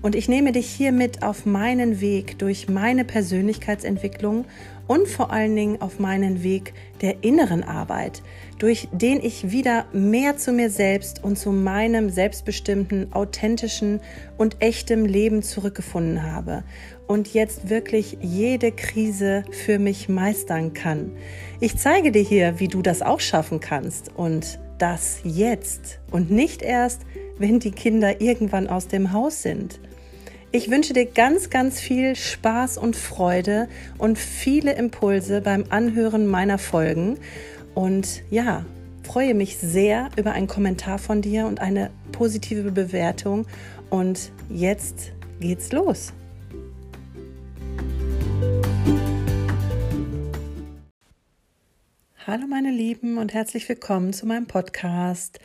Und ich nehme dich hier mit auf meinen Weg durch meine Persönlichkeitsentwicklung und vor allen Dingen auf meinen Weg der inneren Arbeit, durch den ich wieder mehr zu mir selbst und zu meinem selbstbestimmten, authentischen und echtem Leben zurückgefunden habe und jetzt wirklich jede Krise für mich meistern kann. Ich zeige dir hier, wie du das auch schaffen kannst und das jetzt und nicht erst, wenn die Kinder irgendwann aus dem Haus sind. Ich wünsche dir ganz, ganz viel Spaß und Freude und viele Impulse beim Anhören meiner Folgen. Und ja, freue mich sehr über einen Kommentar von dir und eine positive Bewertung. Und jetzt geht's los. Hallo meine Lieben und herzlich willkommen zu meinem Podcast.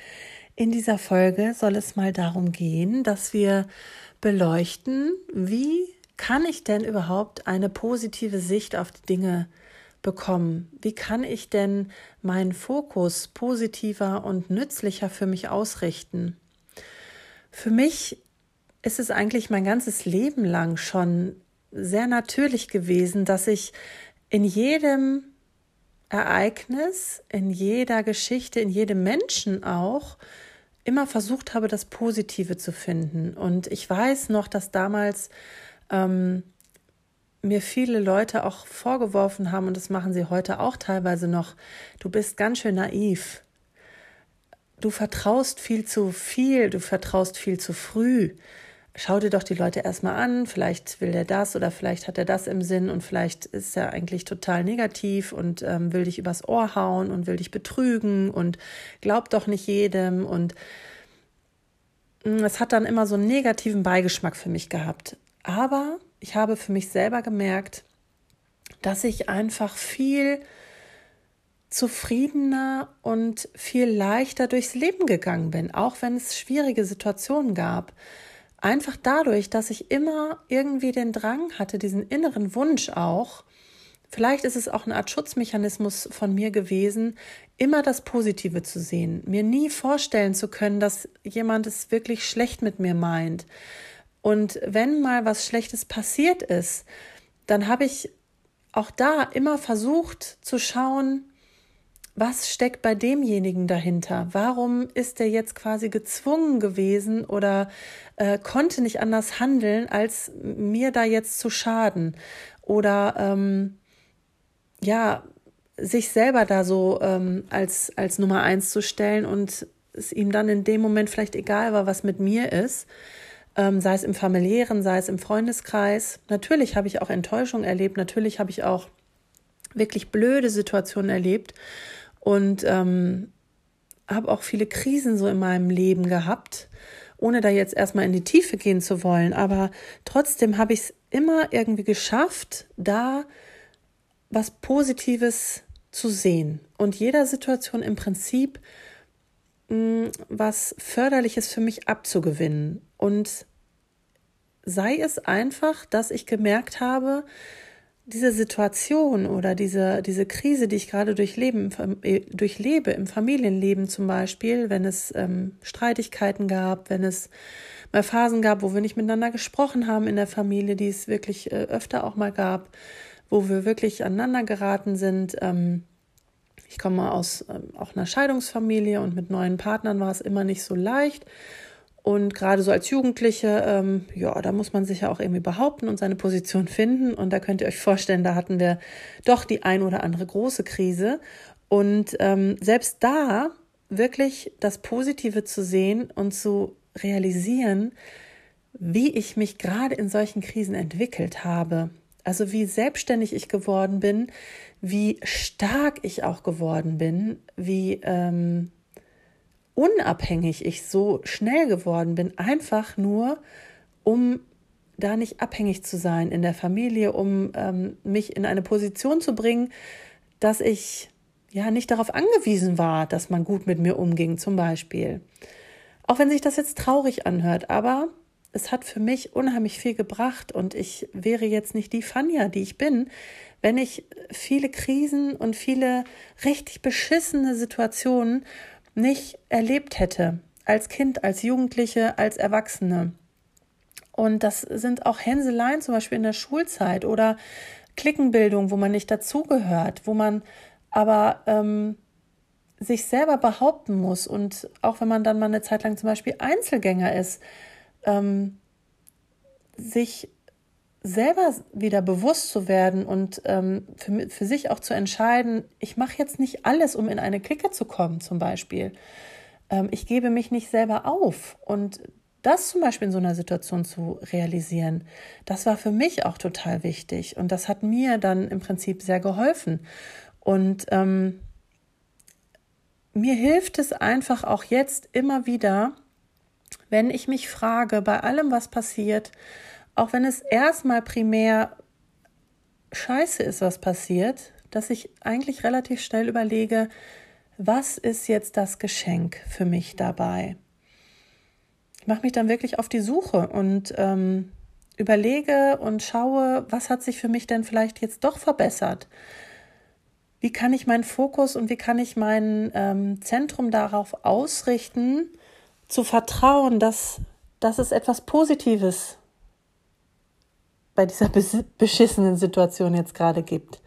In dieser Folge soll es mal darum gehen, dass wir beleuchten, wie kann ich denn überhaupt eine positive Sicht auf die Dinge bekommen? Wie kann ich denn meinen Fokus positiver und nützlicher für mich ausrichten? Für mich ist es eigentlich mein ganzes Leben lang schon sehr natürlich gewesen, dass ich in jedem Ereignis, in jeder Geschichte, in jedem Menschen auch immer versucht habe, das Positive zu finden. Und ich weiß noch, dass damals ähm, mir viele Leute auch vorgeworfen haben, und das machen sie heute auch teilweise noch, du bist ganz schön naiv. Du vertraust viel zu viel, du vertraust viel zu früh schau dir doch die Leute erstmal an, vielleicht will der das oder vielleicht hat er das im Sinn und vielleicht ist er eigentlich total negativ und ähm, will dich übers Ohr hauen und will dich betrügen und glaubt doch nicht jedem und mm, es hat dann immer so einen negativen Beigeschmack für mich gehabt. Aber ich habe für mich selber gemerkt, dass ich einfach viel zufriedener und viel leichter durchs Leben gegangen bin, auch wenn es schwierige Situationen gab. Einfach dadurch, dass ich immer irgendwie den Drang hatte, diesen inneren Wunsch auch, vielleicht ist es auch eine Art Schutzmechanismus von mir gewesen, immer das Positive zu sehen, mir nie vorstellen zu können, dass jemand es wirklich schlecht mit mir meint. Und wenn mal was Schlechtes passiert ist, dann habe ich auch da immer versucht zu schauen, was steckt bei demjenigen dahinter? Warum ist er jetzt quasi gezwungen gewesen oder äh, konnte nicht anders handeln, als mir da jetzt zu schaden? Oder ähm, ja, sich selber da so ähm, als, als Nummer eins zu stellen und es ihm dann in dem Moment vielleicht egal war, was mit mir ist. Ähm, sei es im familiären, sei es im Freundeskreis. Natürlich habe ich auch Enttäuschung erlebt, natürlich habe ich auch wirklich blöde Situationen erlebt und ähm, habe auch viele Krisen so in meinem Leben gehabt, ohne da jetzt erstmal in die Tiefe gehen zu wollen. Aber trotzdem habe ich es immer irgendwie geschafft, da was Positives zu sehen und jeder Situation im Prinzip mh, hm, was Förderliches für mich abzugewinnen. Und sei es einfach, dass ich gemerkt habe, diese Situation oder diese, diese Krise, die ich gerade durchleben, äh, durchlebe, im Familienleben zum Beispiel, wenn es ähm, Streitigkeiten gab, wenn es mal Phasen gab, wo wir nicht miteinander gesprochen haben in der Familie, die es wirklich äh, öfter auch mal gab, wo wir wirklich aneinander geraten sind. Ähm, ich komme aus ähm, auch einer Scheidungsfamilie und mit neuen Partnern war es immer nicht so leicht. Und gerade so als Jugendliche, ähm, ja, da muss man sich ja auch irgendwie behaupten und seine Position finden. Und da könnt ihr euch vorstellen, da hatten wir doch die ein oder andere große Krise. Und ähm, selbst da wirklich das Positive zu sehen und zu realisieren, wie ich mich gerade in solchen Krisen entwickelt habe. Also wie selbstständig ich geworden bin, wie stark ich auch geworden bin, wie ähm, unabhängig ich so schnell geworden bin, einfach nur, um da nicht abhängig zu sein in der Familie, um ähm, mich in eine Position zu bringen, dass ich ja nicht darauf angewiesen war, dass man gut mit mir umging, zum Beispiel. Auch wenn sich das jetzt traurig anhört, aber es hat für mich unheimlich viel gebracht und ich wäre jetzt nicht die Fania, die ich bin, wenn ich viele Krisen und viele richtig beschissene Situationen nicht erlebt hätte. Als Kind, als Jugendliche, als Erwachsene. Und das sind auch Hänseleien zum Beispiel in der Schulzeit oder Klickenbildung, wo man nicht dazugehört, wo man aber ähm, sich selber behaupten muss und auch wenn man dann mal eine Zeit lang zum Beispiel Einzelgänger ist, ähm, sich selber wieder bewusst zu werden und ähm, für, für sich auch zu entscheiden, ich mache jetzt nicht alles, um in eine Clique zu kommen, zum Beispiel. Ähm, ich gebe mich nicht selber auf. Und das zum Beispiel in so einer Situation zu realisieren, das war für mich auch total wichtig. Und das hat mir dann im Prinzip sehr geholfen. Und ähm, mir hilft es einfach auch jetzt immer wieder, wenn ich mich frage, bei allem, was passiert, auch wenn es erstmal primär scheiße ist, was passiert, dass ich eigentlich relativ schnell überlege, was ist jetzt das Geschenk für mich dabei? Ich mache mich dann wirklich auf die Suche und ähm, überlege und schaue, was hat sich für mich denn vielleicht jetzt doch verbessert? Wie kann ich meinen Fokus und wie kann ich mein ähm, Zentrum darauf ausrichten, zu vertrauen, dass, dass es etwas Positives bei dieser beschissenen Situation jetzt gerade gibt?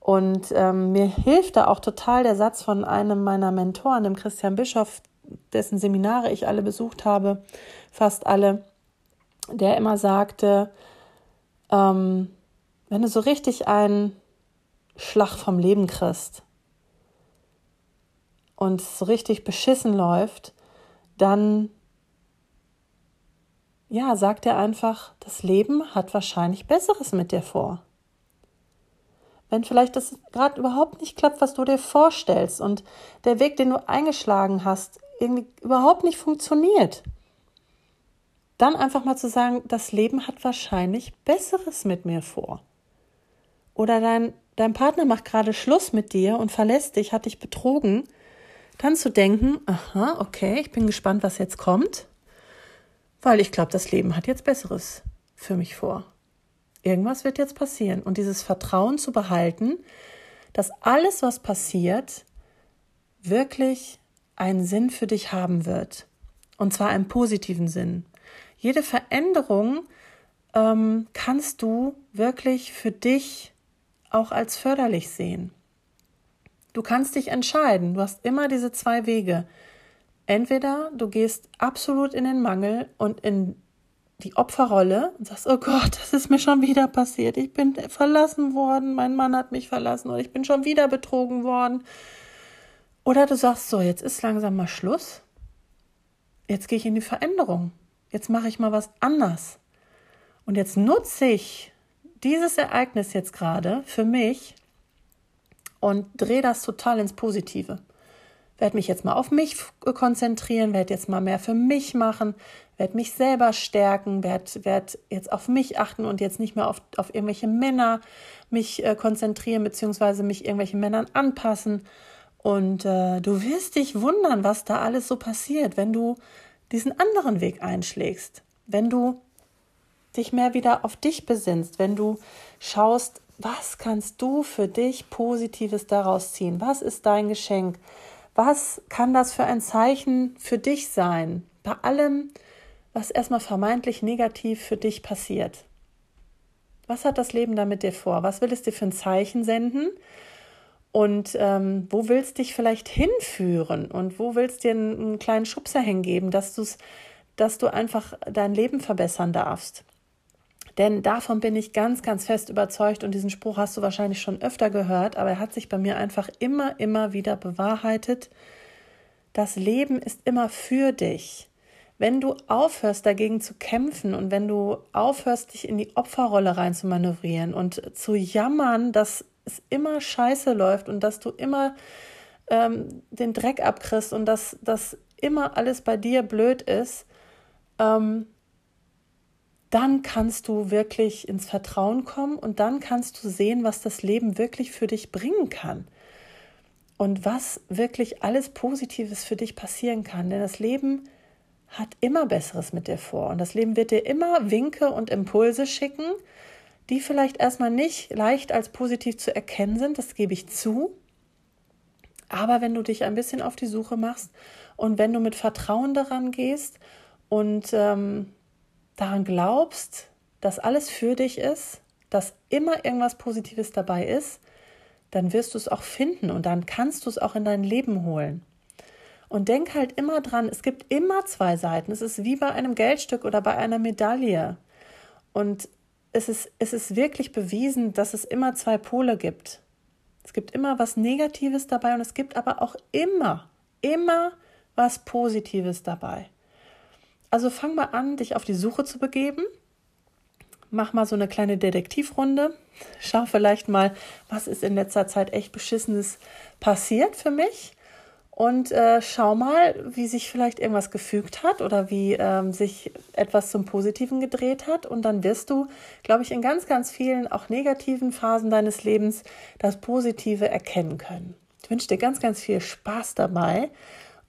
Und ähm, mir hilft da auch total der Satz von einem meiner Mentoren, dem Christian Bischof, dessen Seminare ich alle besucht habe, fast alle, der immer sagte, ähm, wenn du so richtig einen Schlag vom Leben kriegst und es so richtig beschissen läuft, dann ja, sagt er einfach, das Leben hat wahrscheinlich Besseres mit dir vor. Wenn vielleicht das gerade überhaupt nicht klappt, was du dir vorstellst und der Weg, den du eingeschlagen hast, irgendwie überhaupt nicht funktioniert, dann einfach mal zu sagen, das Leben hat wahrscheinlich Besseres mit mir vor. Oder dein, dein Partner macht gerade Schluss mit dir und verlässt dich, hat dich betrogen, dann zu denken, aha, okay, ich bin gespannt, was jetzt kommt, weil ich glaube, das Leben hat jetzt Besseres für mich vor. Irgendwas wird jetzt passieren. Und dieses Vertrauen zu behalten, dass alles, was passiert, wirklich einen Sinn für dich haben wird. Und zwar einen positiven Sinn. Jede Veränderung ähm, kannst du wirklich für dich auch als förderlich sehen. Du kannst dich entscheiden. Du hast immer diese zwei Wege. Entweder du gehst absolut in den Mangel und in die Opferrolle und sagst, oh Gott, das ist mir schon wieder passiert. Ich bin verlassen worden, mein Mann hat mich verlassen oder ich bin schon wieder betrogen worden oder du sagst so, jetzt ist langsam mal Schluss. Jetzt gehe ich in die Veränderung. Jetzt mache ich mal was anders. Und jetzt nutze ich dieses Ereignis jetzt gerade für mich und drehe das total ins Positive. Werde mich jetzt mal auf mich konzentrieren, werde jetzt mal mehr für mich machen, werde mich selber stärken, werde werd jetzt auf mich achten und jetzt nicht mehr auf, auf irgendwelche Männer mich äh, konzentrieren, beziehungsweise mich irgendwelchen Männern anpassen und äh, du wirst dich wundern, was da alles so passiert, wenn du diesen anderen Weg einschlägst, wenn du dich mehr wieder auf dich besinnst, wenn du schaust, was kannst du für dich Positives daraus ziehen? Was ist dein Geschenk? Was kann das für ein Zeichen für dich sein? Bei allem, was erstmal vermeintlich negativ für dich passiert. Was hat das Leben damit dir vor? Was will es dir für ein Zeichen senden? Und ähm, wo willst dich vielleicht hinführen und wo willst dir einen, einen kleinen Schubser hingeben, dass, du's, dass du einfach dein Leben verbessern darfst? Denn davon bin ich ganz, ganz fest überzeugt und diesen Spruch hast du wahrscheinlich schon öfter gehört, aber er hat sich bei mir einfach immer, immer wieder bewahrheitet. Das Leben ist immer für dich. Wenn du aufhörst, dagegen zu kämpfen und wenn du aufhörst, dich in die Opferrolle rein zu manövrieren und zu jammern, dass es immer scheiße läuft und dass du immer ähm, den Dreck abkriegst und dass das immer alles bei dir blöd ist, ähm, dann kannst du wirklich ins Vertrauen kommen und dann kannst du sehen, was das Leben wirklich für dich bringen kann. und was wirklich alles Positives für dich passieren kann. Denn das Leben hat immer Besseres mit dir vor und das Leben wird dir immer Winke und Impulse schicken, die vielleicht erstmal nicht leicht als positiv zu erkennen sind, das gebe ich zu. Aber wenn du dich ein bisschen auf die Suche machst und wenn du mit Vertrauen daran gehst und ähm, daran glaubst, dass alles für dich ist, dass immer irgendwas Positives dabei ist, dann wirst du es auch finden und dann kannst du es auch in dein Leben holen. Und denk halt immer dran, es gibt immer zwei Seiten. Es ist wie bei einem Geldstück oder bei einer Medaille. Und es ist, es ist wirklich bewiesen, dass es immer zwei Pole gibt. Es gibt immer was Negatives dabei und es gibt aber auch immer, immer was Positives dabei. Also fang mal an, dich auf die Suche zu begeben. Mach mal so eine kleine Detektivrunde. Schau vielleicht mal, was ist in letzter Zeit echt Beschissenes passiert für mich und äh, schau mal, wie sich vielleicht irgendwas gefügt hat oder wie ähm, sich etwas zum Positiven gedreht hat. Und dann wirst du, glaube ich, in ganz, ganz vielen auch negativen Phasen deines Lebens das Positive erkennen können. Ich wünsche dir ganz, ganz viel Spaß dabei.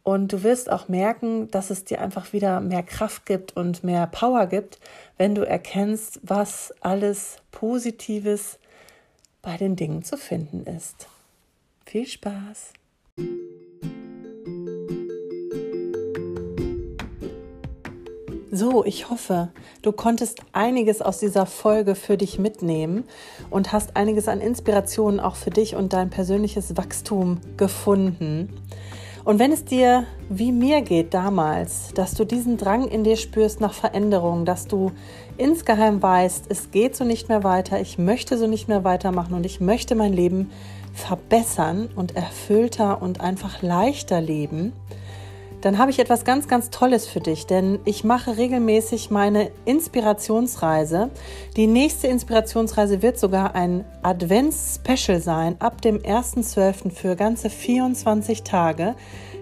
Und du wirst auch merken, dass es dir einfach wieder mehr Kraft gibt und mehr Power gibt, wenn du erkennst, was alles Positives bei den Dingen zu finden ist. Viel Spaß! So, ich hoffe, du konntest einiges aus dieser Folge für dich mitnehmen und hast einiges an Inspirationen auch für dich und dein persönliches Wachstum gefunden. Und wenn es dir wie mir geht damals, dass du diesen Drang in dir spürst nach Veränderung, dass du insgeheim weißt, es geht so nicht mehr weiter, ich möchte so nicht mehr weitermachen und ich möchte mein Leben verbessern und erfüllter und einfach leichter leben, dann habe ich etwas ganz, ganz Tolles für dich, denn ich mache regelmäßig meine Inspirationsreise. Die nächste Inspirationsreise wird sogar ein Advents-Special sein, ab dem 1.12. für ganze 24 Tage.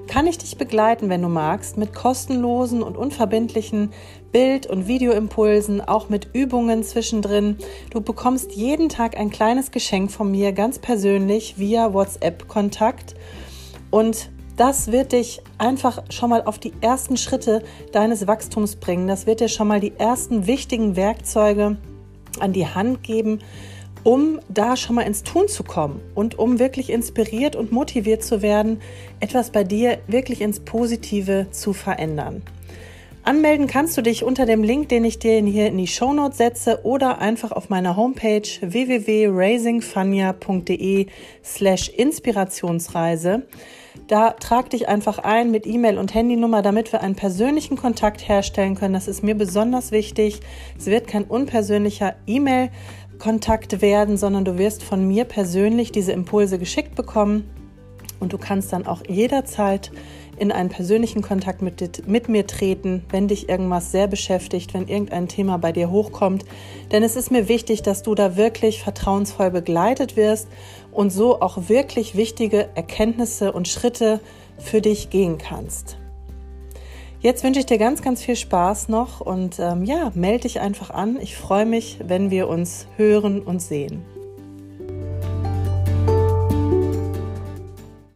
Kann ich dich begleiten, wenn du magst, mit kostenlosen und unverbindlichen Bild- und Videoimpulsen, auch mit Übungen zwischendrin. Du bekommst jeden Tag ein kleines Geschenk von mir, ganz persönlich via WhatsApp-Kontakt. Und das wird dich einfach schon mal auf die ersten Schritte deines Wachstums bringen. Das wird dir schon mal die ersten wichtigen Werkzeuge an die Hand geben, um da schon mal ins Tun zu kommen und um wirklich inspiriert und motiviert zu werden, etwas bei dir wirklich ins Positive zu verändern. Anmelden kannst du dich unter dem Link, den ich dir hier in die Shownotes setze oder einfach auf meiner Homepage www.raisingfania.de slash Inspirationsreise. Da trag dich einfach ein mit E-Mail und Handynummer, damit wir einen persönlichen Kontakt herstellen können. Das ist mir besonders wichtig. Es wird kein unpersönlicher E-Mail-Kontakt werden, sondern du wirst von mir persönlich diese Impulse geschickt bekommen. Und du kannst dann auch jederzeit in einen persönlichen Kontakt mit, mit mir treten, wenn dich irgendwas sehr beschäftigt, wenn irgendein Thema bei dir hochkommt. Denn es ist mir wichtig, dass du da wirklich vertrauensvoll begleitet wirst und so auch wirklich wichtige Erkenntnisse und Schritte für dich gehen kannst. Jetzt wünsche ich dir ganz, ganz viel Spaß noch und ähm, ja, melde dich einfach an. Ich freue mich, wenn wir uns hören und sehen.